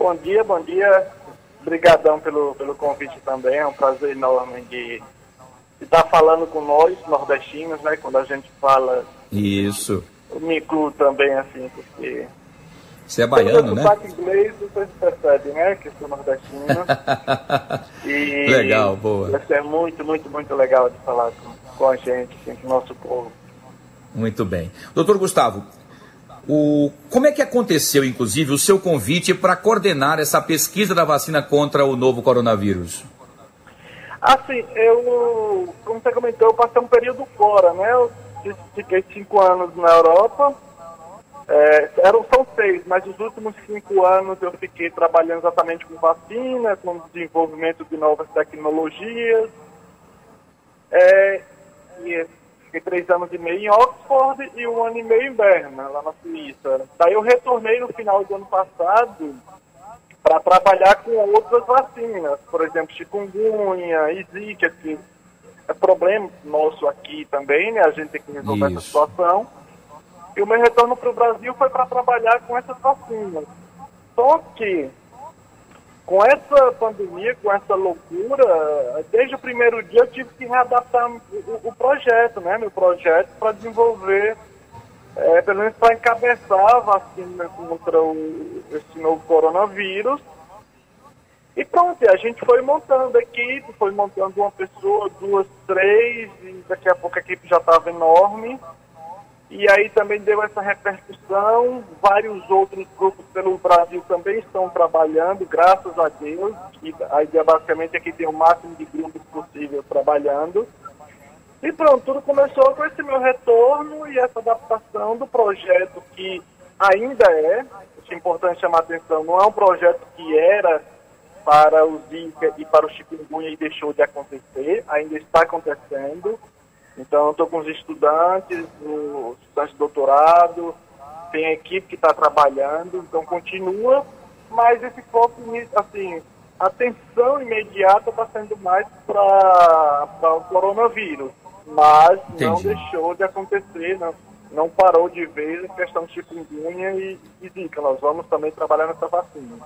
Bom dia, bom dia. Obrigadão pelo, pelo convite também. É um prazer enorme de estar falando com nós, nordestinos, né? Quando a gente fala. Isso. Eu me incluo também, assim, porque. Você é baiano, né? sotaque inglês, vocês percebem, né? Que eu sou nordestino. e legal, boa. Vai ser muito, muito, muito legal de falar com, com a gente, assim, com o nosso povo. Muito bem. Doutor Gustavo, o, como é que aconteceu, inclusive, o seu convite para coordenar essa pesquisa da vacina contra o novo coronavírus? Assim, eu, como você comentou, eu passei um período fora, né? Eu fiquei cinco anos na Europa, é, eram, são seis, mas os últimos cinco anos eu fiquei trabalhando exatamente com vacina, com desenvolvimento de novas tecnologias. É, e Fiquei três anos e meio em Oxford e um ano e meio em Berna, lá na Suíça. Daí eu retornei no final do ano passado para trabalhar com outras vacinas, por exemplo, chikungunya zika, que é problema nosso aqui também, né? A gente tem que resolver Isso. essa situação. E o meu retorno para o Brasil foi para trabalhar com essas vacinas. Só que com essa pandemia, com essa loucura, desde o primeiro dia eu tive que readaptar o, o projeto, né? Meu projeto para desenvolver, é, pelo menos para encabeçar a vacina contra o, esse novo coronavírus. E pronto, a gente foi montando a equipe, foi montando uma pessoa, duas, três, e daqui a pouco a equipe já estava enorme. E aí também deu essa repercussão, vários outros grupos pelo Brasil também estão trabalhando, graças a Deus. E a ideia basicamente é que tem o máximo de grupos possível trabalhando. E pronto, tudo começou com esse meu retorno e essa adaptação do projeto que ainda é, é importante chamar a atenção, não é um projeto que era para o Zika e para o chikungunya e deixou de acontecer, ainda está acontecendo. Então, estou com os estudantes, os estudantes de doutorado, tem a equipe que está trabalhando, então continua, mas esse foco, assim, a atenção imediata está sendo mais para o coronavírus, mas Entendi. não deixou de acontecer, não, não parou de vez a questão de chikungunya e, e zika. Nós vamos também trabalhar nessa vacina.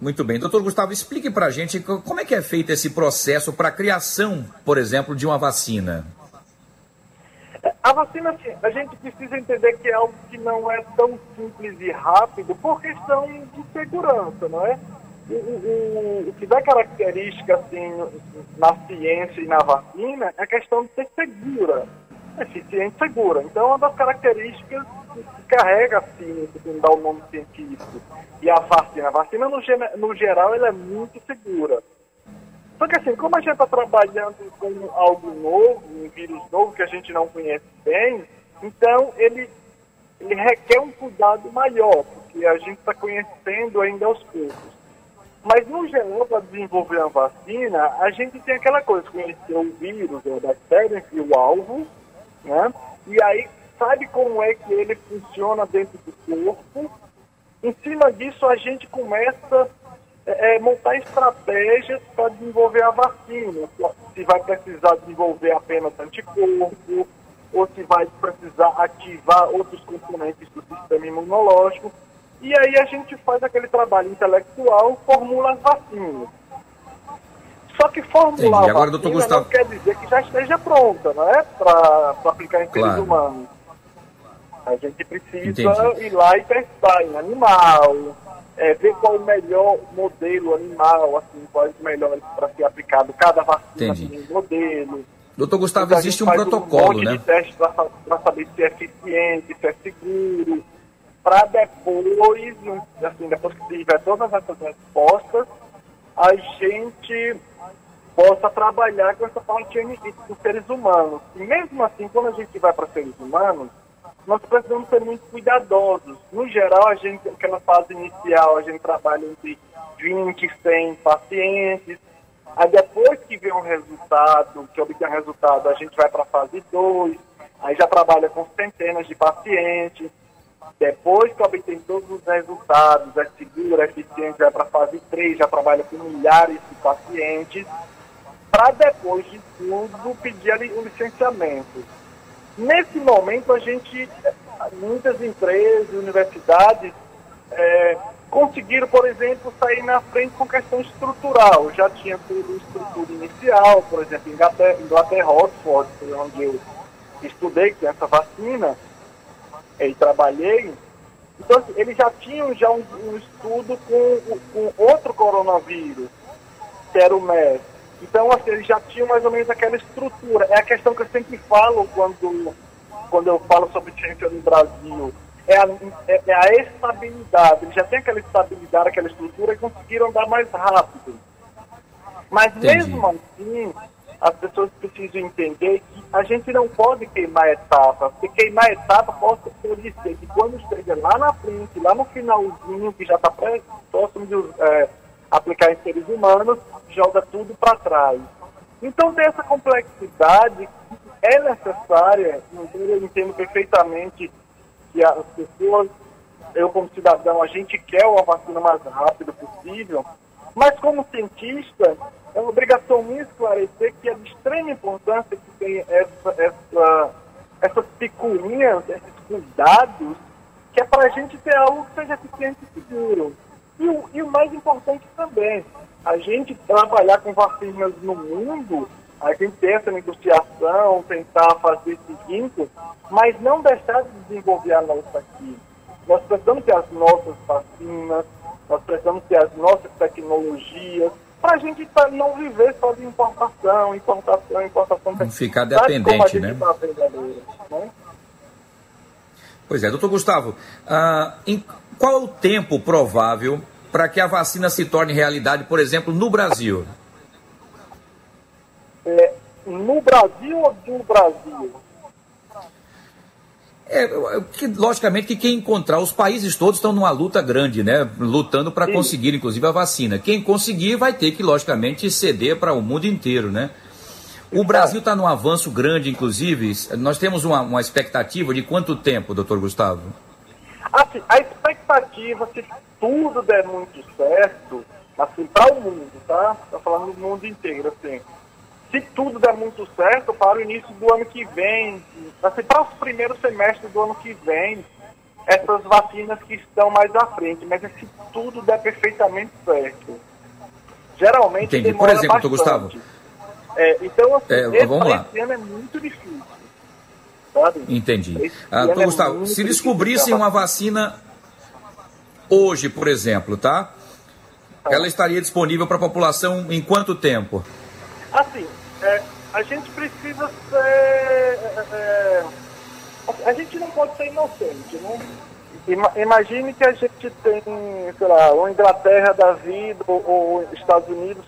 Muito bem. Doutor Gustavo, explique para a gente como é que é feito esse processo para a criação, por exemplo, de uma vacina. A vacina, assim, a gente precisa entender que é algo que não é tão simples e rápido por questão de segurança, não é? O, o, o que dá característica assim, na ciência e na vacina é a questão de ser segura, eficiente e segura. Então, uma das características que carrega a ciência, que dá o nome científico, e a vacina. A vacina, no, no geral, ela é muito segura. Só que assim, como a gente está trabalhando com algo novo, um vírus novo que a gente não conhece bem, então ele, ele requer um cuidado maior, porque a gente está conhecendo ainda aos poucos. Mas, no geral, para desenvolver uma vacina, a gente tem aquela coisa, conhecer o vírus, a bactéria e o alvo, né? E aí sabe como é que ele funciona dentro do corpo. Em cima disso, a gente começa é, é, montar estratégias para desenvolver a vacina. Se vai precisar desenvolver apenas anticorpo, ou se vai precisar ativar outros componentes do sistema imunológico. E aí a gente faz aquele trabalho intelectual, formula as vacinas. Só que formular Entendi. Agora, vacina Gustavo... não quer dizer que já esteja pronta, não é? Para aplicar em seres humanos. A gente precisa Entendi. ir lá e testar em animal, é, ver qual o melhor modelo animal, assim, quais os melhores para ser aplicado. Cada vacina Entendi. tem um modelo. Doutor Gustavo, então, existe um protocolo, um né? de teste para saber se é eficiente, se é seguro, para depois, assim, depois que tiver todas essas respostas, a gente possa trabalhar com essa parte dos seres humanos. E mesmo assim, quando a gente vai para seres humanos, nós precisamos ser muito cuidadosos. No geral, a gente, naquela fase inicial, a gente trabalha entre 20 e 100 pacientes. Aí depois que vem um resultado, que obtém um resultado, a gente vai para a fase 2, aí já trabalha com centenas de pacientes. Depois que obtém todos os resultados, é seguro, é eficiente, vai para a fase 3, já trabalha com milhares de pacientes, para depois de tudo pedir o licenciamento. Nesse momento, a gente, muitas empresas, universidades, é, conseguiram, por exemplo, sair na frente com questão estrutural. Já tinha tudo estrutura inicial, por exemplo, Inglaterra, Inglaterra Oxford, onde eu estudei com essa vacina e trabalhei. Então, assim, eles já tinham já um, um estudo com, com, outro coronavírus, que era o MERS. Então, assim, eles já tinham mais ou menos aquela estrutura. É a questão que eu sempre falo quando, quando eu falo sobre ciência no Brasil é a, é, é a estabilidade. Eles já têm aquela estabilidade, aquela estrutura e conseguiram andar mais rápido. Mas Entendi. mesmo assim, as pessoas precisam entender que a gente não pode queimar etapa, porque queimar etapa pode ser que quando chega lá na frente, lá no finalzinho, que já está próximo de é, aplicar em seres humanos, joga tudo para trás. Então tem essa complexidade é necessária, eu entendo perfeitamente que as pessoas, eu como cidadão, a gente quer uma vacina mais rápido possível, mas como cientista, é uma obrigação minha esclarecer que é de extrema importância que tem essa, essa, essas picuinhas, esses cuidados, que é para a gente ter algo que seja eficiente e seguro. E o, e o mais importante também, a gente trabalhar com vacinas no mundo a gente tem essa negociação, tentar fazer esse vínculo, mas não deixar de desenvolver a nossa aqui. Nós precisamos ter as nossas vacinas, nós precisamos ter as nossas tecnologias, para a gente não viver só de importação, importação, importação. Não ficar dependente, né? Tá né? Pois é, doutor Gustavo, uh, em, qual o tempo provável para que a vacina se torne realidade, por exemplo, no Brasil? é, no Brasil ou do Brasil? É, que, logicamente que quem encontrar, os países todos estão numa luta grande, né? Lutando para conseguir, inclusive, a vacina. Quem conseguir vai ter que, logicamente, ceder para o mundo inteiro, né? O Brasil está num avanço grande, inclusive. Nós temos uma, uma expectativa de quanto tempo, doutor Gustavo? Assim, a expectativa, se tudo der muito certo, assim, para o mundo, tá? Está falando do mundo inteiro, assim se tudo der muito certo, para o início do ano que vem, assim, para os primeiros semestres do ano que vem, essas vacinas que estão mais à frente, mas é se tudo der perfeitamente certo. Geralmente Entendi. Por exemplo, bastante. Gustavo. É, então, assim, é, vamos lá. esse ano é muito difícil. Sabe? Entendi. Ah, é Gustavo, se descobrissem uma vacina hoje, por exemplo, tá? tá. Ela estaria disponível para a população em quanto tempo? Assim, é, a gente precisa ser. É, é, a gente não pode ser inocente, né? Imagine que a gente tem, sei lá, uma Inglaterra da vida ou, ou Estados Unidos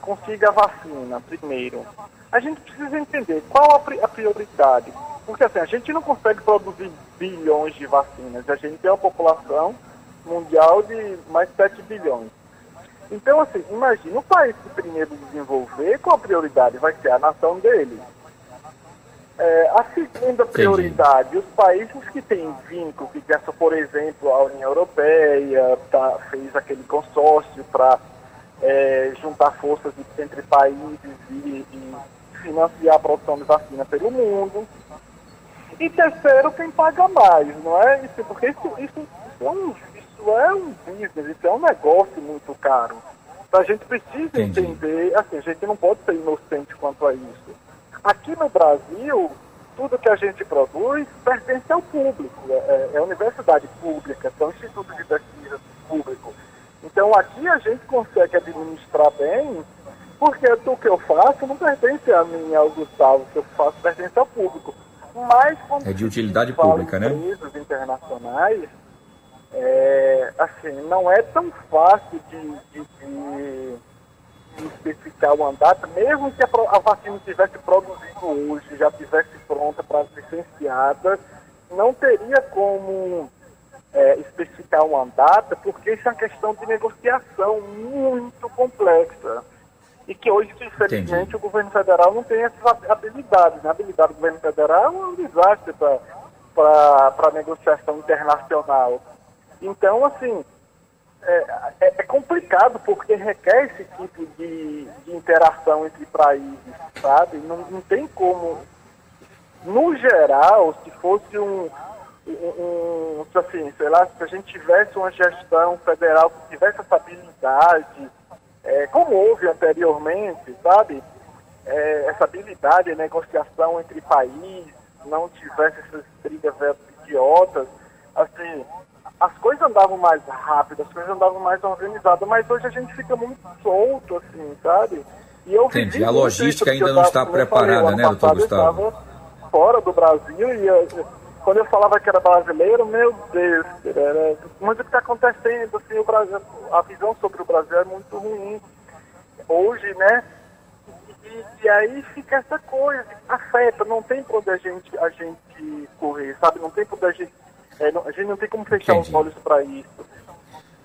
consiga a vacina primeiro. A gente precisa entender qual a, a prioridade. Porque assim, a gente não consegue produzir bilhões de vacinas. A gente tem uma população mundial de mais de 7 bilhões. Então, assim, imagina o país que primeiro desenvolver, qual a prioridade vai ser a nação dele. É, a segunda prioridade, os países que têm vínculo, que essa, por exemplo, a União Europeia tá, fez aquele consórcio para é, juntar forças entre países e, e, financiar a produção de vacina pelo mundo. E terceiro, quem paga mais, não é? Isso, porque isso, isso, isso é um isso é um business, isso é um negócio muito caro. Então a gente precisa Entendi. entender, assim, a gente não pode ser inocente quanto a isso. Aqui no Brasil, tudo que a gente produz pertence ao público, é, é, é universidade pública, são institutos de pesquisa público. Então aqui a gente consegue administrar bem, porque o que eu faço não pertence a mim, ao Gustavo, o que eu faço pertence ao público. Mas é de utilidade pública, né? Empresas internacionais, é, assim, não é tão fácil de, de, de, de especificar o mandato, mesmo que a, a vacina estivesse produzindo hoje, já estivesse pronta para ser licenciada, não teria como é, especificar o mandato, porque isso é uma questão de negociação muito complexa. E que hoje, infelizmente, Entendi. o governo federal não tem essas habilidades. Né? A habilidade do governo federal é um desastre para a negociação internacional. Então, assim, é, é, é, complicado porque requer esse tipo de, de interação entre países, sabe? Não, não tem como. No geral, se fosse um, um, um, assim, sei lá, se a gente tivesse uma gestão federal que tivesse essa habilidade, é, como houve anteriormente, sabe? É, essa habilidade de negociação entre países, não tivesse essas brigas idiotas, assim, as coisas andavam mais rápido, as coisas andavam mais organizadas, mas hoje a gente fica muito solto, assim, sabe? E eu Entendi, a logística ainda não está preparada, falei, né, doutor Gustavo? Eu estava fora do Brasil e eu, quando eu falava que era brasileiro, meu Deus, era muito o que está acontecendo, assim, o Brasil, a visão sobre o Brasil é muito ruim. Hoje, né? E, e aí fica essa coisa, afeta, não tem por onde a gente, a gente correr, sabe? Não tem por onde a gente. É, não, a gente não tem como fechar Entendi. os olhos para isso.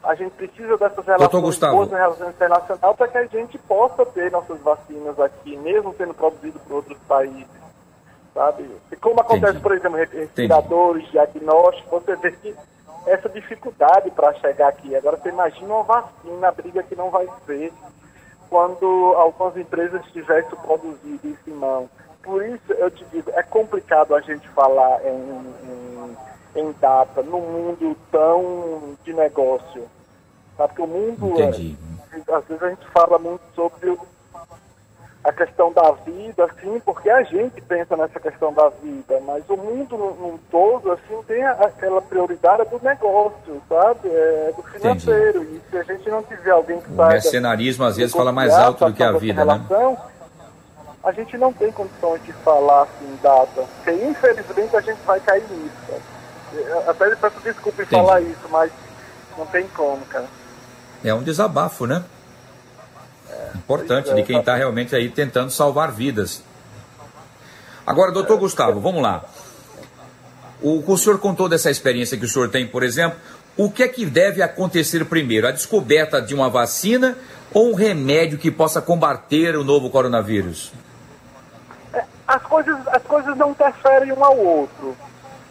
A gente precisa dessas relações boas em relações internacionais para que a gente possa ter nossas vacinas aqui, mesmo sendo produzido por outros países sabe? E como acontece, Entendi. por exemplo, respiradores, diagnósticos, você vê que essa dificuldade para chegar aqui. Agora você imagina uma vacina, a briga que não vai ser quando algumas empresas tivessem produzido isso em mão. Por isso eu te digo, é complicado a gente falar em, em, em data num mundo tão de negócio. Sabe? Porque o mundo, é, às vezes a gente fala muito sobre a questão da vida, assim, porque a gente pensa nessa questão da vida, mas o mundo num todo, assim, tem aquela prioridade do negócio, sabe? É do financeiro. Entendi. E se a gente não tiver alguém que saiba... O mercenarismo, às vezes, fala mais alto do que a vida, né? relação, né? A gente não tem condições de falar, assim, data. Porque, infelizmente, a gente vai cair nisso, cara. Até peço desculpa em falar isso, mas não tem como, cara. É um desabafo, né? Importante, de quem está realmente aí tentando salvar vidas. Agora, doutor Gustavo, vamos lá. O, o senhor contou dessa experiência que o senhor tem, por exemplo. O que é que deve acontecer primeiro? A descoberta de uma vacina ou um remédio que possa combater o novo coronavírus? É, as coisas, as coisas não interferem um ao outro.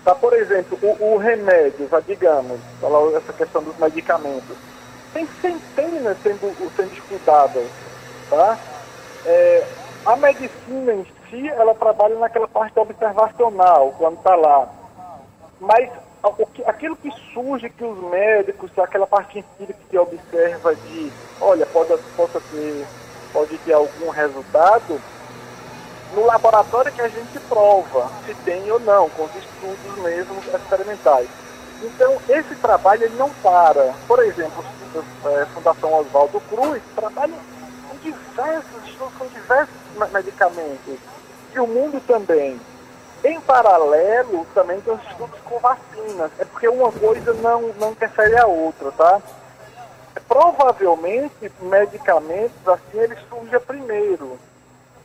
Tá? Por exemplo, o, o remédio, digamos, essa questão dos medicamentos tem centenas sendo, sendo estudadas. Tá? É, a medicina em si, ela trabalha naquela parte observacional, quando está lá. Mas que, aquilo que surge que os médicos, aquela parte empírica que observa de, olha, pode, possa ter, pode ter algum resultado, no laboratório que a gente prova se tem ou não, com os estudos mesmo experimentais. Então, esse trabalho ele não para. Por exemplo, é, Fundação Oswaldo Cruz trabalha com diversos com diversos medicamentos. E o mundo também. Em paralelo, também tem os estudos com vacinas. É porque uma coisa não, não interfere a outra, tá? Provavelmente, medicamentos, assim, eles surgem primeiro.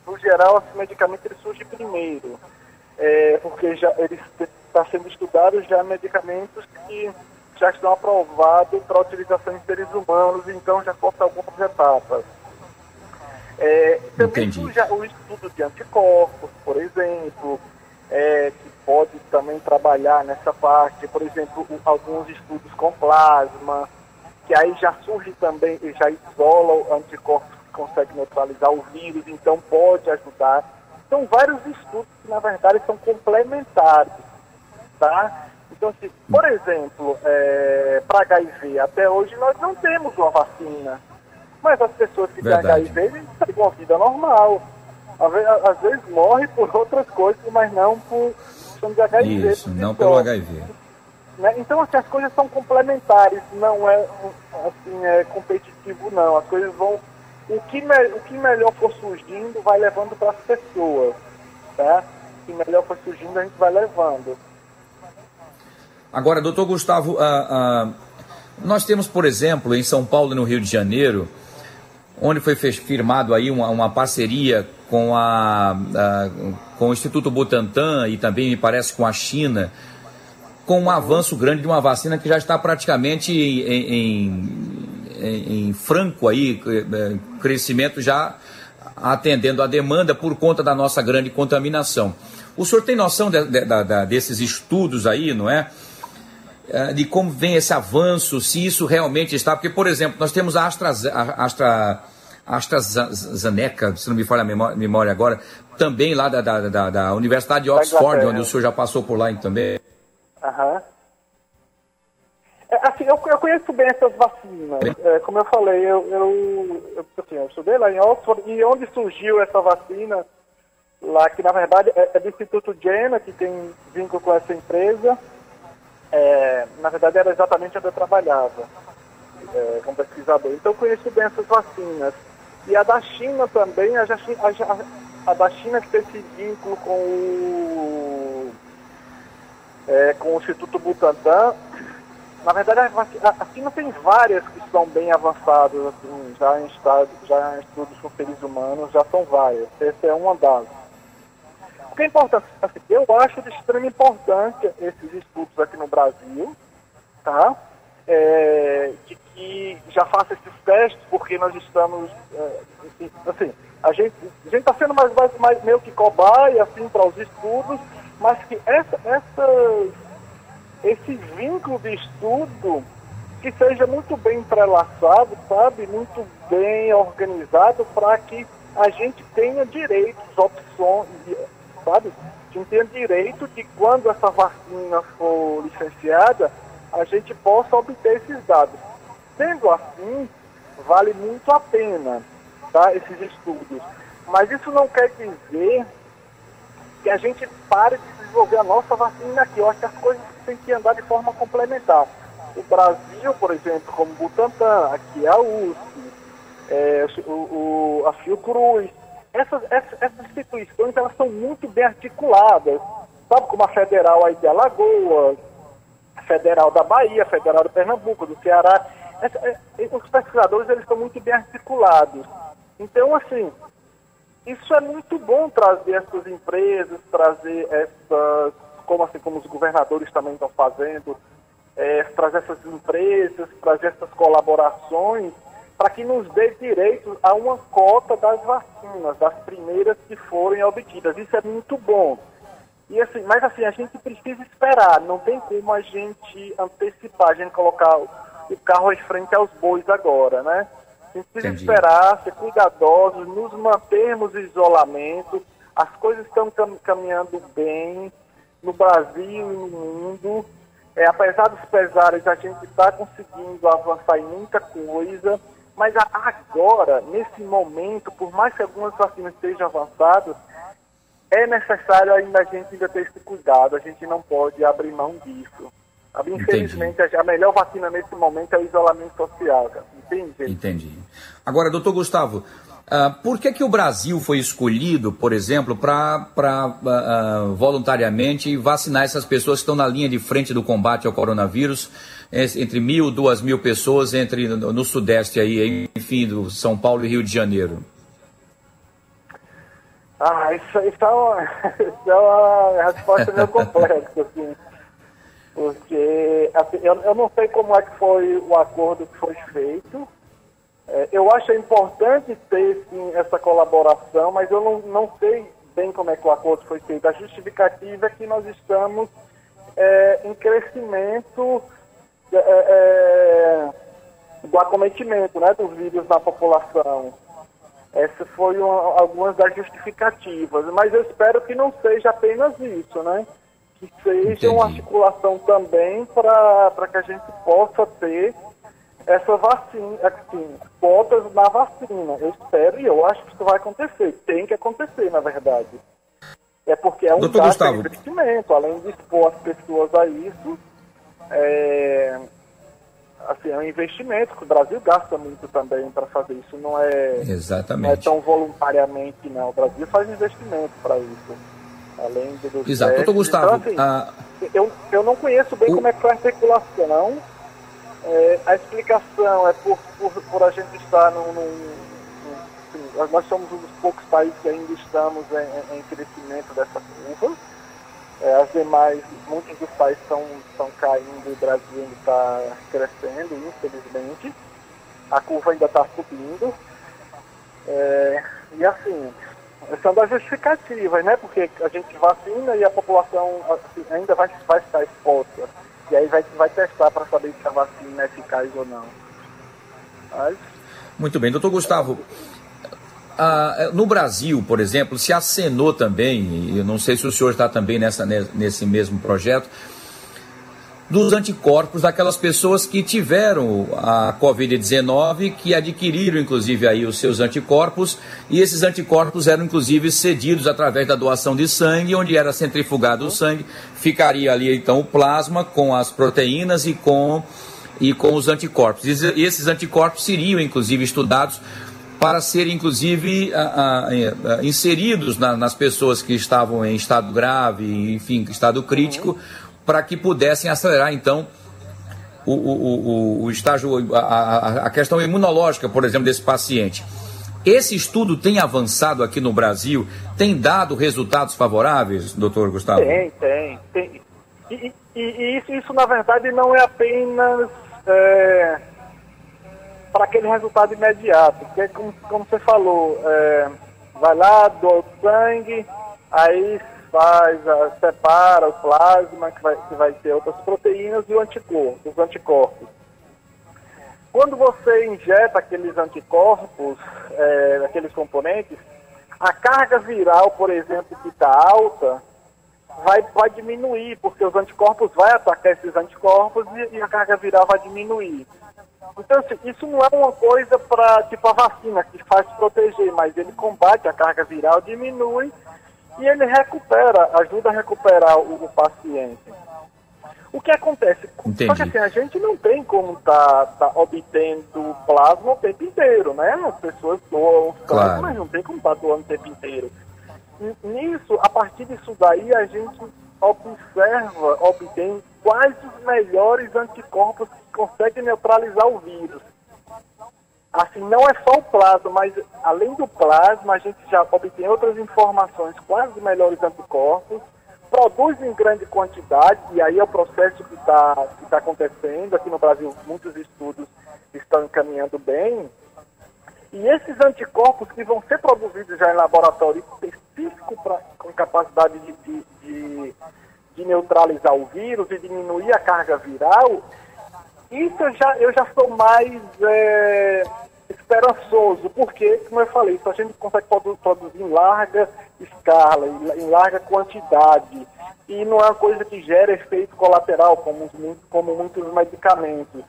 No geral, assim, medicamento ele surge primeiro. É, porque já eles está sendo estudado já medicamentos que já estão aprovados para utilização em seres humanos, então já corta algumas etapas. É, também surge o estudo de anticorpos, por exemplo, é, que pode também trabalhar nessa parte, por exemplo, alguns estudos com plasma, que aí já surge também, já isola anticorpos que consegue neutralizar o vírus, então pode ajudar. São vários estudos que, na verdade, são complementares tá? Então, se, por exemplo, é, para HIV, até hoje nós não temos uma vacina. Mas as pessoas que têm HIV têm uma vida normal. Às vezes, morre por outras coisas, mas não por questão de HIV. Isso, não pelo HIV. Né? Então, assim, as coisas são complementares, não é assim, é competitivo, não. As coisas vão. O que, me, o que melhor for surgindo vai levando para as pessoas. Tá? O que melhor for surgindo a gente vai levando. Agora, doutor Gustavo, uh, uh, nós temos, por exemplo, em São Paulo e no Rio de Janeiro, onde foi firmado aí uma, uma parceria com, a, uh, com o Instituto Butantan e também, me parece, com a China, com um avanço grande de uma vacina que já está praticamente em, em, em, em franco aí, eh, crescimento já atendendo a demanda por conta da nossa grande contaminação. O senhor tem noção de, de, de, desses estudos aí, não é? Eh, de como vem esse avanço, se isso realmente está. Porque, por exemplo, nós temos a Astra, Astra, AstraZeneca, se não me falha a memória, agora, também lá da, da, da, da Universidade de Oxford, onde o senhor já passou por lá também. Aham. É, assim, eu, eu, conheço bem essas vacinas. É, como eu falei, eu, eu, eu, assim, eu estudei lá em Oxford e onde surgiu essa vacina, lá que na verdade é, é do Instituto Jenner, que tem vínculo com essa empresa. É, na verdade era exatamente onde eu trabalhava, é, como pesquisador. Então eu conheço bem essas vacinas. E a da China também, a, a, a da China que tem esse vínculo com o, é, com o Instituto Butantan, na verdade, a China tem várias que são bem avançadas, assim, já em, estado, já em estudos com seres humanos, já são várias. Essa é uma das. Que é importante, assim, eu acho de extrema importância esses estudos aqui no Brasil, tá? É, de que já faça esses testes, porque nós estamos, é, assim, a gente a está sendo mais, mais, mais meio que cobaia, assim, para os estudos, mas que essa, essas esse vínculo de estudo que seja muito bem entrelaçado, sabe, muito bem organizado para que a gente tenha direitos, opções, sabe, a gente tenha direito de quando essa vacina for licenciada, a gente possa obter esses dados. Sendo assim, vale muito a pena, tá, esses estudos. Mas isso não quer dizer que a gente pare de desenvolver a nossa vacina aqui. Eu acho que as coisas têm que andar de forma complementar. O Brasil, por exemplo, como Butantan, aqui é a USP, é, o, o, a Fiocruz, essas, essas, essas, instituições elas são muito bem articuladas, sabe, como a Federal aí de Alagoas, a Federal da Bahia, a Federal de Pernambuco, do Ceará. Essa, é, os pesquisadores eles estão muito bem articulados. Então, assim, isso é muito bom trazer essas empresas, trazer essas, como assim como os governadores também estão fazendo, é, trazer essas empresas, trazer essas colaborações, para que nos dê direito a uma cota das vacinas, das primeiras que forem obtidas. Isso é muito bom. E assim, mas assim, a gente precisa esperar, não tem como a gente antecipar, a gente colocar o carro em frente aos bois agora, né? A gente precisa Entendi. esperar, ser cuidadosos, nos mantermos em isolamento. As coisas estão caminhando bem no Brasil e no mundo. É, apesar dos pesares, a gente está conseguindo avançar em muita coisa. Mas agora, nesse momento, por mais que algumas vacinas estejam avançadas, é necessário ainda a gente ainda ter esse cuidado. A gente não pode abrir mão disso. Infelizmente, Entendi. a melhor vacina nesse momento é o isolamento social. Cara. Entendi. Entendi. Agora, doutor Gustavo, uh, por que, que o Brasil foi escolhido, por exemplo, para uh, uh, voluntariamente vacinar essas pessoas que estão na linha de frente do combate ao coronavírus, entre mil, duas mil pessoas entre no, no Sudeste aí, enfim, do São Paulo e Rio de Janeiro? Ah, isso, isso, é, uma, isso é uma resposta meio complexa, assim porque assim, eu, eu não sei como é que foi o acordo que foi feito. É, eu acho importante ter sim essa colaboração, mas eu não, não sei bem como é que o acordo foi feito. A justificativa é que nós estamos é, em crescimento é, é do acometimento né, dos vírus na população. Essas foram algumas das justificativas, mas eu espero que não seja apenas isso, né? que seja Entendi. uma articulação também para que a gente possa ter essa vacina, assim, cotas na vacina. Eu espero e eu acho que isso vai acontecer. Tem que acontecer, na verdade. É porque é um gasto de investimento, além de expor as pessoas a isso, é, assim, é um investimento que o Brasil gasta muito também para fazer isso. Não é, Exatamente. não é tão voluntariamente, não. O Brasil faz investimento para isso além do Exato. Doutor Gustavo, então, assim, a... eu, eu não conheço bem o... como é que foi a articulação. É, a explicação é por, por, por a gente estar num, num, assim, nós somos um dos poucos países que ainda estamos em, em crescimento dessa curva. É, as demais, muitos dos países estão, estão caindo o Brasil ainda está crescendo, infelizmente. A curva ainda está subindo. É, e assim, são das justificativas, né? Porque a gente vacina e a população assim, ainda vai, vai estar exposta. E aí vai, vai testar para saber se a vacina é eficaz ou não. Mas... Muito bem, doutor Gustavo. Ah, no Brasil, por exemplo, se acenou também, eu não sei se o senhor está também nessa, nesse mesmo projeto, dos anticorpos daquelas pessoas que tiveram a Covid-19, que adquiriram inclusive aí os seus anticorpos, e esses anticorpos eram inclusive cedidos através da doação de sangue, onde era centrifugado o sangue, ficaria ali então o plasma com as proteínas e com e com os anticorpos. E esses anticorpos seriam inclusive estudados para serem, inclusive, a, a, a, inseridos na, nas pessoas que estavam em estado grave, enfim, estado crítico, para que pudessem acelerar, então, o, o, o, o estágio, a, a questão imunológica, por exemplo, desse paciente. Esse estudo tem avançado aqui no Brasil, tem dado resultados favoráveis, doutor Gustavo? Tem, tem. tem. E, e, e isso, isso, na verdade, não é apenas é, para aquele resultado imediato. Porque, como, como você falou, é, vai lá, doa o sangue, aí faz, a, separa o plasma, que vai, que vai ter outras proteínas, e o anticorpo, os anticorpos. Quando você injeta aqueles anticorpos, é, aqueles componentes, a carga viral, por exemplo, que está alta, vai, vai diminuir, porque os anticorpos vão atacar esses anticorpos e, e a carga viral vai diminuir. Então, assim, isso não é uma coisa para, tipo, a vacina, que faz proteger, mas ele combate a carga viral, diminui e ele recupera, ajuda a recuperar o, o paciente. O que acontece? Entendi. Só que assim, a gente não tem como estar tá, tá obtendo plasma o tempo inteiro, né? As pessoas doam claro. mas não tem como estar tá doando o tempo inteiro. Nisso, a partir disso daí, a gente observa, obtém quais os melhores anticorpos que conseguem neutralizar o vírus. Assim, não é só o plasma, mas além do plasma, a gente já obtém outras informações, quais os melhores anticorpos, produz em grande quantidade, e aí é o processo que está que tá acontecendo. Aqui no Brasil, muitos estudos estão encaminhando bem. E esses anticorpos que vão ser produzidos já em laboratório específico pra, com capacidade de, de, de de neutralizar o vírus e diminuir a carga viral, isso eu já, eu já sou mais é, esperançoso, porque, como eu falei, isso a gente consegue produzir em larga escala, em larga quantidade, e não é uma coisa que gera efeito colateral, como, como muitos medicamentos.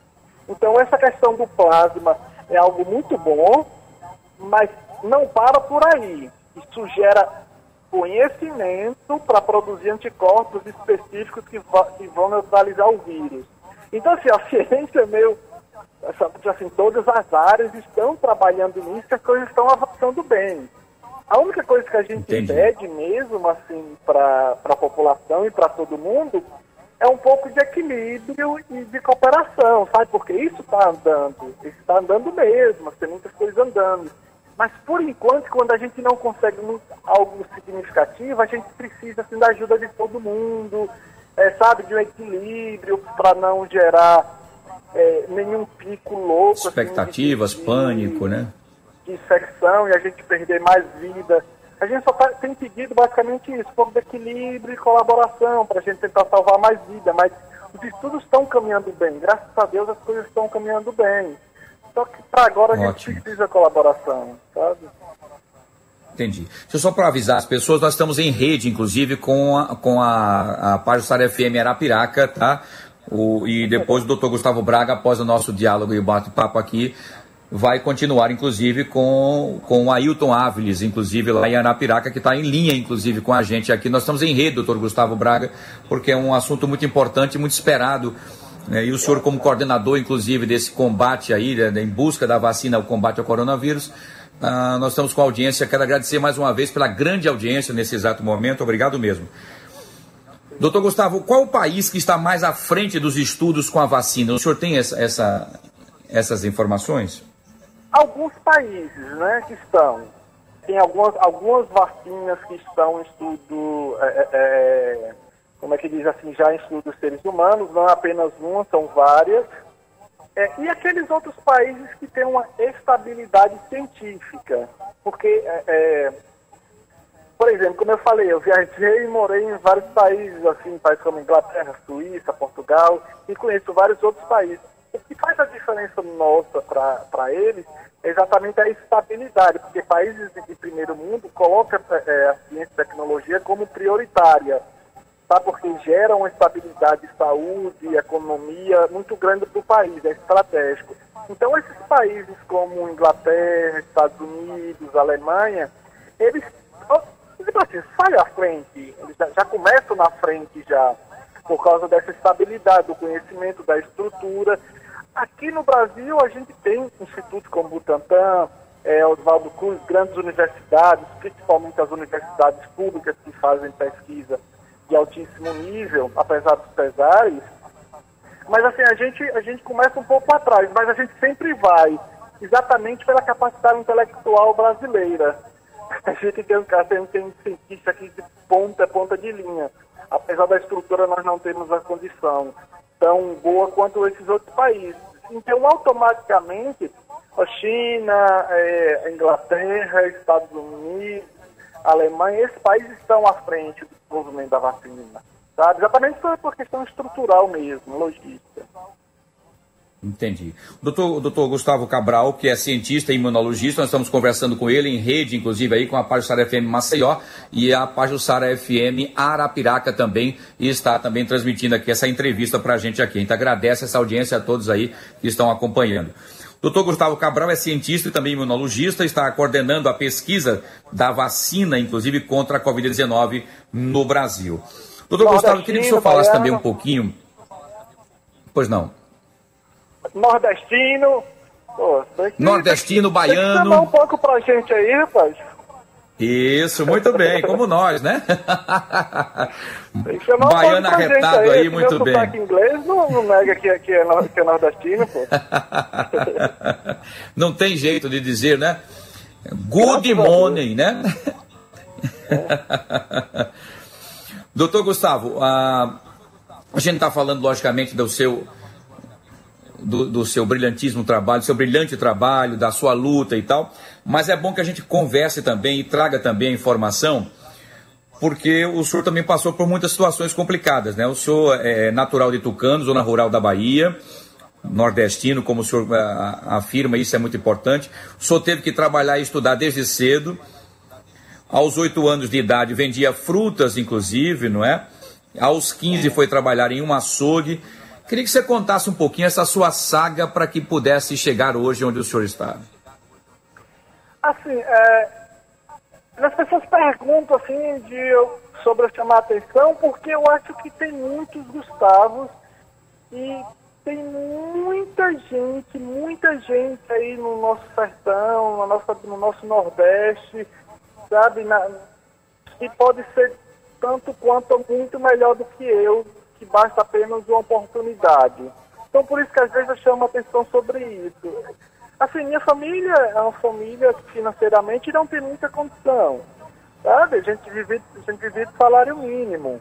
Então, essa questão do plasma é algo muito bom, mas não para por aí. Isso gera conhecimento para produzir anticorpos específicos que, que, vão neutralizar o vírus. Então, assim, a ciência é meio. Assim, todas as áreas estão trabalhando nisso e as coisas estão avançando bem. A única coisa que a gente Entendi. pede mesmo, assim, para a população e para todo mundo é um pouco de equilíbrio e de cooperação, sabe? Porque isso está andando, isso está andando mesmo, tem muitas coisas andando. Mas, por enquanto, quando a gente não consegue algo significativo, a gente precisa assim, da ajuda de todo mundo, é, sabe, de um equilíbrio para não gerar é, nenhum pico louco. Assim, Expectativas, assim, de, pânico, né? De infecção e a gente perder mais vida. A gente só tá, tem pedido basicamente isso, um pouco de equilíbrio e colaboração para a gente tentar salvar mais vida. Mas os estudos estão caminhando bem. Graças a Deus as coisas estão caminhando bem. Só que para agora a Ótimo. gente precisa de colaboração, sabe? Entendi. Deixa eu só para avisar as pessoas, nós estamos em rede, inclusive, com a, com a, a Pajusara FM Arapiraca, tá? O, e depois o doutor Gustavo Braga, após o nosso diálogo e bate-papo aqui, vai continuar, inclusive, com, com o Ailton Áviles, inclusive, lá em Arapiraca, que está em linha, inclusive, com a gente aqui. Nós estamos em rede, doutor Gustavo Braga, porque é um assunto muito importante, muito esperado né? E o senhor, como coordenador, inclusive, desse combate aí, né, em busca da vacina, o combate ao coronavírus, ah, nós estamos com a audiência. Quero agradecer mais uma vez pela grande audiência nesse exato momento. Obrigado mesmo. Doutor Gustavo, qual o país que está mais à frente dos estudos com a vacina? O senhor tem essa, essa, essas informações? Alguns países né, que estão. Tem algumas, algumas vacinas que estão em estudo. É, é, é como é que diz assim, já em estudos seres humanos, não é apenas uma, são várias. É, e aqueles outros países que têm uma estabilidade científica. Porque, é, é, por exemplo, como eu falei, eu viajei e morei em vários países, assim, países como Inglaterra, Suíça, Portugal, e conheço vários outros países. O que faz a diferença nossa para eles é exatamente a estabilidade, porque países de primeiro mundo colocam é, a ciência e tecnologia como prioritária tá? porque gera uma estabilidade de saúde economia muito grande para o país, é estratégico. Então, esses países como Inglaterra, Estados Unidos, Alemanha, eles, tipo assim, à frente, eles já, já começam na frente já, por causa dessa estabilidade do conhecimento, da estrutura. Aqui no Brasil, a gente tem institutos como Butantan, é, Oswaldo Cruz, grandes universidades, principalmente as universidades públicas que fazem pesquisa de altíssimo nível, apesar dos pesares. Mas assim, a gente, a gente começa um pouco atrás, mas a gente sempre vai, exatamente pela capacidade intelectual brasileira. A gente tem, tem, tem um cientista aqui de ponta, ponta de linha. Apesar da estrutura, nós não temos a condição tão boa quanto esses outros países. Então, automaticamente, a China, é, a Inglaterra, Estados Unidos, Alemanha, esses países estão à frente do desenvolvimento da vacina. Sabe? Exatamente por questão estrutural mesmo, logística. Entendi. Doutor, doutor Gustavo Cabral, que é cientista e imunologista, nós estamos conversando com ele em rede, inclusive aí com a Sara FM Maceió e a Sara FM Arapiraca também, e está também transmitindo aqui essa entrevista para a gente aqui. Então agradece essa audiência a todos aí que estão acompanhando. Doutor Gustavo Cabral é cientista e também imunologista, está coordenando a pesquisa da vacina, inclusive contra a Covid-19 no Brasil. Doutor Gustavo, queria que o senhor falasse também um pouquinho. Pois não. Nordestino. Pô, que, Nordestino, baiano. Tem que um pouco pra gente aí, rapaz. Isso, muito bem, como nós, né? Baiano arretado aí, aí muito bem. Inglês não, não nega que, que, é, que é nordestino, pô. não tem jeito de dizer, né? Good morning, né? É. Doutor Gustavo, a, a gente está falando, logicamente, do seu do, do, seu brilhantíssimo trabalho, do seu brilhante trabalho, da sua luta e tal. Mas é bom que a gente converse também e traga também a informação, porque o senhor também passou por muitas situações complicadas, né? O senhor é natural de Tucano, zona rural da Bahia, nordestino, como o senhor afirma, isso é muito importante. O senhor teve que trabalhar e estudar desde cedo. Aos oito anos de idade vendia frutas, inclusive, não é? Aos 15 foi trabalhar em um açougue Queria que você contasse um pouquinho essa sua saga para que pudesse chegar hoje onde o senhor está. Assim, é, as pessoas perguntam assim de sobre chamar atenção, porque eu acho que tem muitos Gustavos e tem muita gente, muita gente aí no nosso sertão, no nosso, no nosso Nordeste, sabe, na, que pode ser tanto quanto muito melhor do que eu que basta apenas uma oportunidade. Então, por isso que às vezes eu chamo atenção sobre isso. Assim, minha família é uma família que financeiramente não tem muita condição, sabe? A gente vive, a gente vive salário mínimo.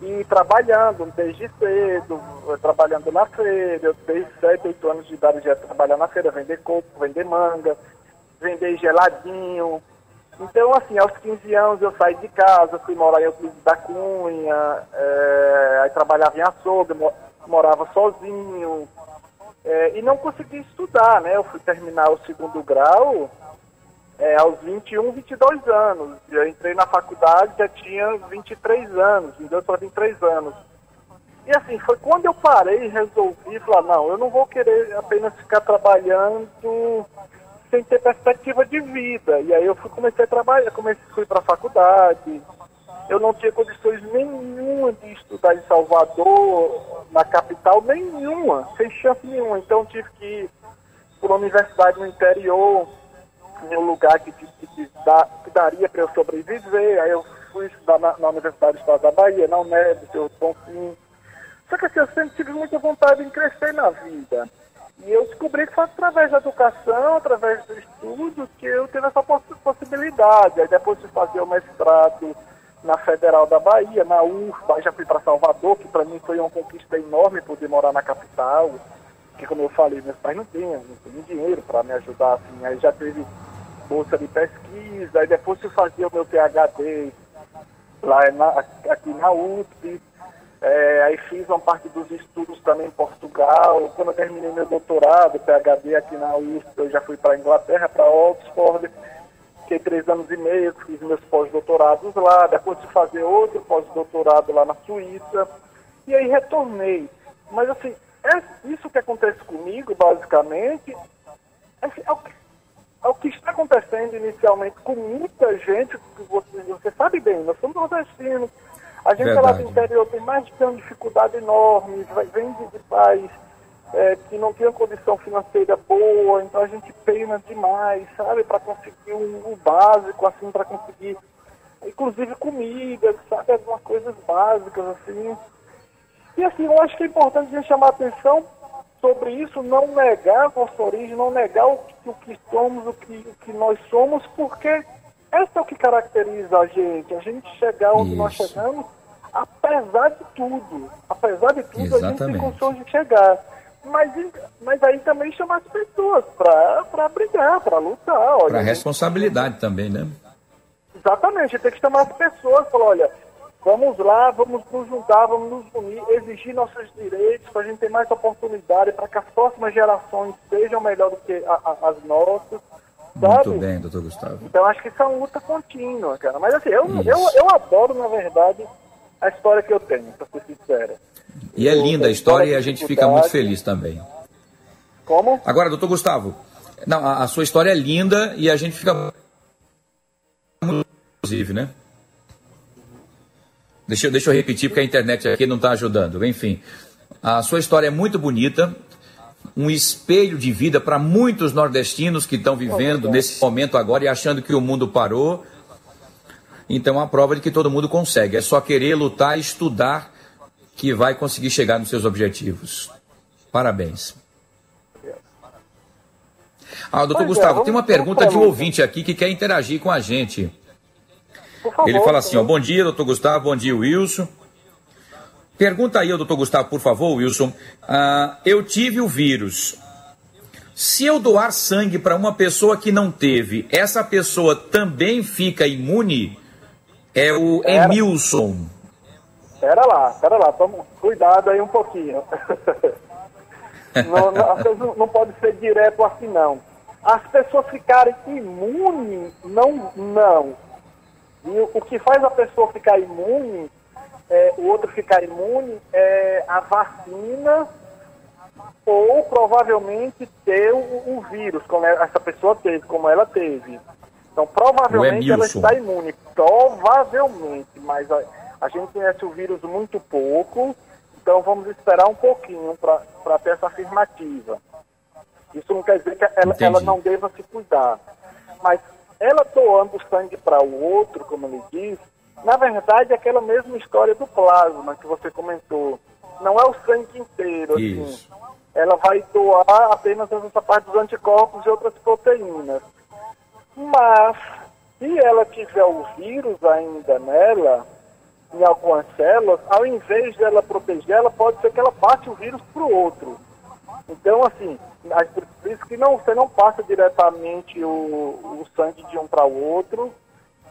E trabalhando desde cedo, trabalhando na feira, eu desde 7, 8 anos de idade já trabalhar na feira, vender coco, vender manga, vender geladinho, então, assim, aos 15 anos eu saí de casa, fui morar em Euclides da Cunha, é, aí trabalhava em açougue, morava sozinho, é, e não consegui estudar, né? Eu fui terminar o segundo grau é, aos 21, 22 anos. Eu entrei na faculdade, já tinha 23 anos, me deu só 23 anos. E assim, foi quando eu parei e resolvi falar, não, eu não vou querer apenas ficar trabalhando sem ter perspectiva de vida. E aí eu fui, comecei a trabalhar, comecei, fui para a faculdade. Eu não tinha condições nenhuma de estudar em Salvador, na capital, nenhuma, sem chance nenhuma. Então tive que ir para uma universidade no interior, em um lugar que, que, que, dá, que daria para eu sobreviver. Aí eu fui estudar na, na Universidade Estado da Bahia, na UNEB, seu Bonfim. Só que assim, eu sempre tive muita vontade de crescer na vida. E eu descobri que foi através da educação, através do estudo, que eu tive essa poss possibilidade. Aí depois de fazer o mestrado na Federal da Bahia, na UFBA, já fui para Salvador, que para mim foi uma conquista enorme poder morar na capital. Que como eu falei, meus pais não tinham, não tinham dinheiro para me ajudar, assim. Aí já teve bolsa de pesquisa, aí depois fui fazer o meu PhD lá na, aqui na UFB é, aí fiz uma parte dos estudos também em Portugal. Quando eu terminei meu doutorado, PhD aqui na USP, eu já fui para a Inglaterra, para Oxford. fiquei três anos e meio, fiz meus pós-doutorados lá, depois de fazer outro pós-doutorado lá na Suíça, e aí retornei. Mas assim, é isso que acontece comigo, basicamente, é, é, o, é o que está acontecendo inicialmente com muita gente, você, você sabe bem, nós somos nordestinos, a gente Verdade. lá do interior tem mais de ter uma dificuldade enorme, vem de, pais é, que não tinham condição financeira boa, então a gente pena demais, sabe, para conseguir um, um, básico, assim, para conseguir, inclusive comida, sabe, algumas coisas básicas, assim. E assim, eu acho que é importante a gente chamar a atenção sobre isso, não negar a nossa origem, não negar o que, o que somos, o que, o que nós somos, porque essa é o que caracteriza a gente, a gente chegar onde isso. nós chegamos, apesar de tudo. Apesar de tudo, Exatamente. a gente tem condições de chegar. Mas, mas aí também chamar as pessoas para brigar, para lutar. Para responsabilidade também, né? Exatamente, tem que chamar as pessoas, falar, olha, vamos lá, vamos nos juntar, vamos nos unir, exigir nossos direitos para a gente ter mais oportunidade, para que as próximas gerações sejam melhor do que a, a, as nossas. Sabe? Muito bem, doutor Gustavo. Então acho que isso é uma luta contínua, cara. Mas assim, eu, eu, eu adoro, na verdade, a história que eu tenho, para ser sincera. E é linda a história e a gente fica muito feliz também. Como? Agora, doutor Gustavo, não, a, a sua história é linda e a gente fica inclusive, né? Deixa, deixa eu repetir porque a internet aqui não está ajudando. Enfim, a sua história é muito bonita, um espelho de vida para muitos nordestinos que estão vivendo nesse momento agora e achando que o mundo parou. Então, é uma prova de que todo mundo consegue. É só querer lutar e estudar que vai conseguir chegar nos seus objetivos. Parabéns. Ah, doutor pois é, Gustavo, é, tem uma pergunta de um ouvinte aqui que quer interagir com a gente. Favor, Ele fala assim: ó, bom dia, doutor Gustavo, bom dia, Wilson. Pergunta aí, doutor Gustavo, por favor, Wilson. Ah, eu tive o vírus. Se eu doar sangue para uma pessoa que não teve, essa pessoa também fica imune? É o Emilson. Pera lá, pera lá, toma cuidado aí um pouquinho. não, não, não pode ser direto assim, não. As pessoas ficarem imunes, não, não. E o, o que faz a pessoa ficar imune, é, o outro ficar imune, é a vacina ou provavelmente ter o, o vírus, como essa pessoa teve, como ela teve. Então, provavelmente ela está imune. Provavelmente, mas a gente conhece o vírus muito pouco, então vamos esperar um pouquinho para ter essa afirmativa. Isso não quer dizer que ela, ela não deva se cuidar. Mas ela doando sangue para o outro, como ele diz, na verdade é aquela mesma história do plasma que você comentou. Não é o sangue inteiro, assim. Isso. assim. Ela vai doar apenas essa parte dos anticorpos e outras proteínas. Mas, se ela tiver o vírus ainda nela, em algumas células, ao invés dela proteger, ela pode ser que ela passe o vírus para o outro. Então, assim, por isso que não, você não passa diretamente o, o sangue de um para o outro.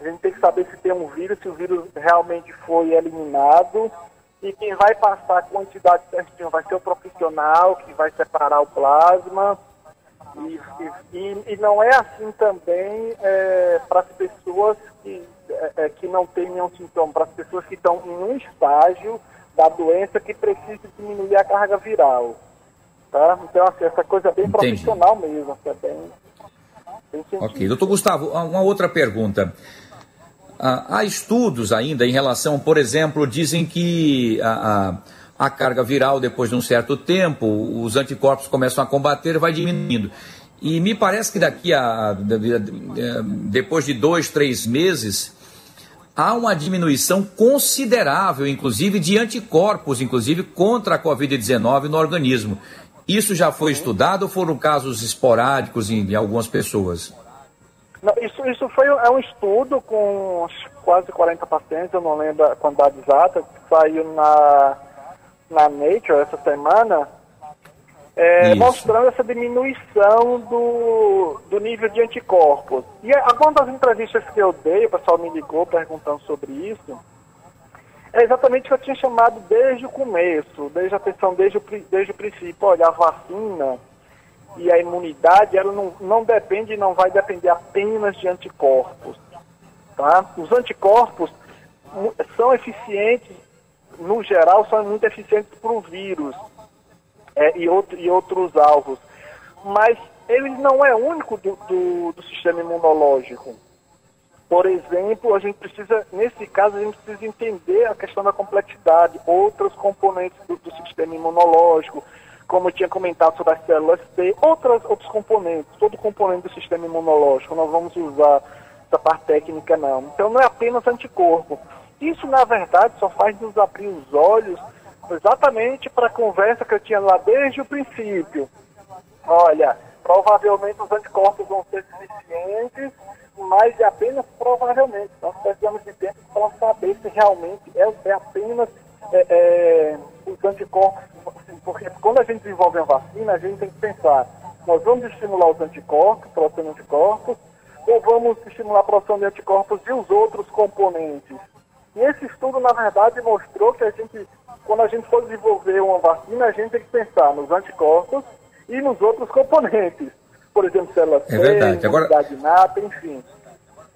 A gente tem que saber se tem um vírus, se o vírus realmente foi eliminado. E quem vai passar a quantidade certinha vai ser o profissional que vai separar o plasma. E, e, e não é assim também é, para as pessoas que é, é, que não tem nenhum sintoma, para as pessoas que estão em um estágio da doença que precisa diminuir a carga viral. Tá? Então, assim, essa coisa é bem Entendi. profissional mesmo, assim, é bem, bem Ok. Doutor Gustavo, uma outra pergunta. Ah, há estudos ainda em relação, por exemplo, dizem que a, a, a, carga viral, depois de um certo tempo, os anticorpos começam a combater e vai diminuindo. E me parece que daqui a. depois de dois, três meses, há uma diminuição considerável, inclusive, de anticorpos, inclusive contra a Covid-19 no organismo. Isso já foi estudado ou foram casos esporádicos em, em algumas pessoas? Não, isso, isso foi é um estudo com quase 40 pacientes, eu não lembro a quantidade exata, que saiu na, na Nature essa semana, é, mostrando essa diminuição do, do nível de anticorpos. E algumas das entrevistas que eu dei, o pessoal me ligou perguntando sobre isso, é exatamente o que eu tinha chamado desde o começo, desde a atenção, desde o, desde o princípio. Olha, a vacina, e a imunidade, ela não, não depende e não vai depender apenas de anticorpos. Tá? Os anticorpos são eficientes, no geral, são muito eficientes para o vírus é, e, outro, e outros alvos. Mas ele não é único do, do, do sistema imunológico. Por exemplo, a gente precisa, nesse caso, a gente precisa entender a questão da complexidade, outros componentes do, do sistema imunológico, como eu tinha comentado sobre as células T, outras, outros componentes, todo componente do sistema imunológico, nós vamos usar essa parte técnica não. Então não é apenas anticorpo. Isso, na verdade, só faz nos abrir os olhos exatamente para a conversa que eu tinha lá desde o princípio. Olha, provavelmente os anticorpos vão ser suficientes, mas é apenas provavelmente. Nós precisamos de tempo para saber se realmente é, é apenas é, é, os anticorpos. Porque quando a gente desenvolve uma vacina, a gente tem que pensar, nós vamos estimular os anticorpos, produção de anticorpos, ou vamos estimular a produção de anticorpos e os outros componentes. E esse estudo, na verdade, mostrou que a gente, quando a gente for desenvolver uma vacina, a gente tem que pensar nos anticorpos e nos outros componentes. Por exemplo, células é verdade. Agora... nata, enfim.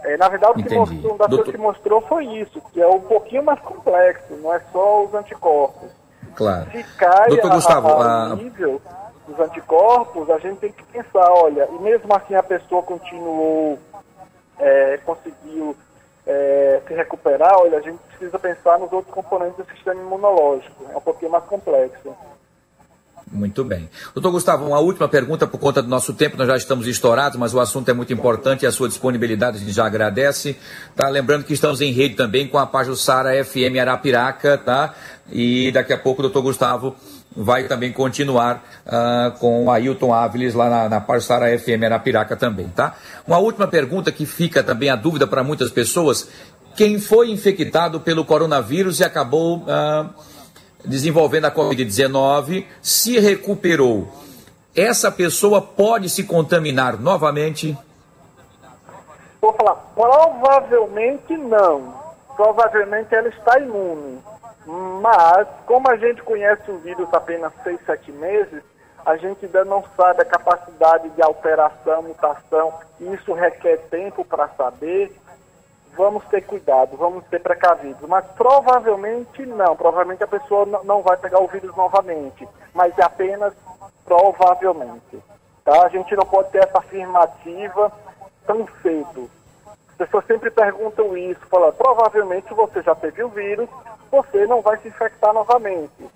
É, na verdade, o que mostrou, uma das Doutor... coisas que mostrou foi isso, que é um pouquinho mais complexo, não é só os anticorpos. Claro. Se cai Doutor a, Gustavo, a, a... nível dos anticorpos, a gente tem que pensar, olha, e mesmo assim a pessoa continuou, é, conseguiu é, se recuperar, olha, a gente precisa pensar nos outros componentes do sistema imunológico. É um pouquinho mais complexo. Muito bem. Doutor Gustavo, uma última pergunta por conta do nosso tempo, nós já estamos estourados, mas o assunto é muito importante e a sua disponibilidade a gente já agradece. Tá? Lembrando que estamos em rede também com a Pajussara FM Arapiraca, tá? E daqui a pouco o doutor Gustavo vai também continuar uh, com o Ailton Áviles lá na, na Pajussara FM Arapiraca também, tá? Uma última pergunta que fica também a dúvida para muitas pessoas. Quem foi infectado pelo coronavírus e acabou... Uh, desenvolvendo a Covid-19, se recuperou, essa pessoa pode se contaminar novamente? Vou falar, provavelmente não. Provavelmente ela está imune. Mas, como a gente conhece o vírus apenas 6, 7 meses, a gente ainda não sabe a capacidade de alteração, mutação, e isso requer tempo para saber vamos ter cuidado, vamos ter precavidos. Mas provavelmente não, provavelmente a pessoa não vai pegar o vírus novamente, mas é apenas provavelmente. Tá? A gente não pode ter essa afirmativa tão cedo. As pessoas sempre perguntam isso, falam, provavelmente você já teve o vírus, você não vai se infectar novamente.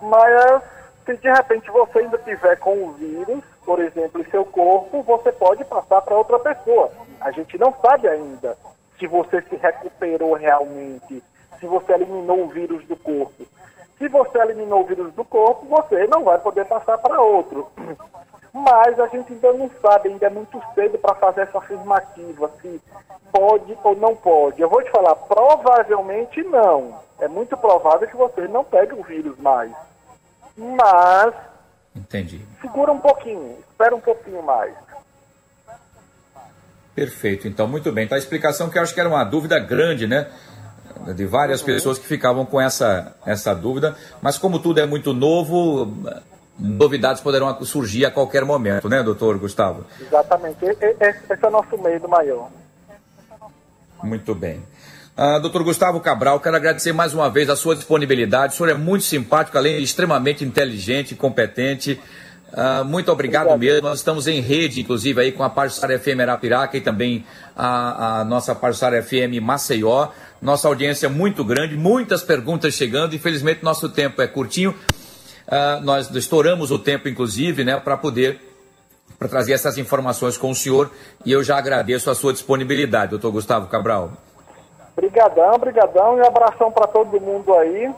Mas se de repente você ainda tiver com o vírus, por exemplo, em seu corpo, você pode passar para outra pessoa. A gente não sabe ainda se você se recuperou realmente, se você eliminou o vírus do corpo. Se você eliminou o vírus do corpo, você não vai poder passar para outro. Mas a gente ainda não sabe, ainda é muito cedo para fazer essa afirmativa, se pode ou não pode. Eu vou te falar, provavelmente não. É muito provável que você não pegue o vírus mais. Mas. Entendi. Segura um pouquinho, espera um pouquinho mais. Perfeito, então muito bem. Então a explicação que eu acho que era uma dúvida grande, né? De várias pessoas que ficavam com essa, essa dúvida, mas como tudo é muito novo, novidades poderão surgir a qualquer momento, né, doutor Gustavo? Exatamente, esse é o nosso medo maior. Muito bem. Uh, doutor Gustavo Cabral, quero agradecer mais uma vez a sua disponibilidade. O senhor é muito simpático, além de extremamente inteligente e competente. Uh, muito obrigado, obrigado, mesmo. Nós estamos em rede, inclusive, aí com a Parçara FM Arapiraca e também a, a nossa Parçara FM Maceió. Nossa audiência é muito grande, muitas perguntas chegando. Infelizmente, nosso tempo é curtinho. Uh, nós estouramos o tempo, inclusive, né, para poder para trazer essas informações com o senhor. E eu já agradeço a sua disponibilidade, doutor Gustavo Cabral. Obrigadão, brigadão e abração para todo mundo aí,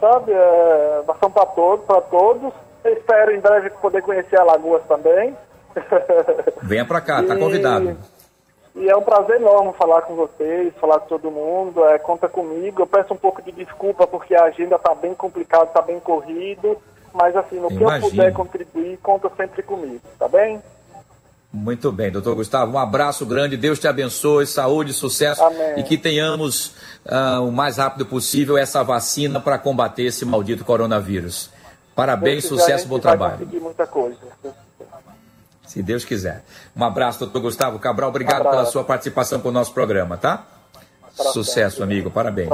sabe? É, abração para todos, para todos. Espero em breve poder conhecer Alagoas também. Venha para cá, está convidado. E é um prazer enorme falar com vocês, falar com todo mundo. É, conta comigo. Eu peço um pouco de desculpa porque a agenda está bem complicada, está bem corrido. Mas assim, no que eu puder contribuir, conta sempre comigo, tá bem? Muito bem, doutor Gustavo. Um abraço grande, Deus te abençoe, saúde, sucesso Amém. e que tenhamos uh, o mais rápido possível essa vacina para combater esse maldito coronavírus. Parabéns, sucesso, bom trabalho. muita coisa. Se Deus quiser. Um abraço, doutor Gustavo Cabral. Obrigado um pela sua participação com o nosso programa, tá? Sucesso, amigo. Parabéns.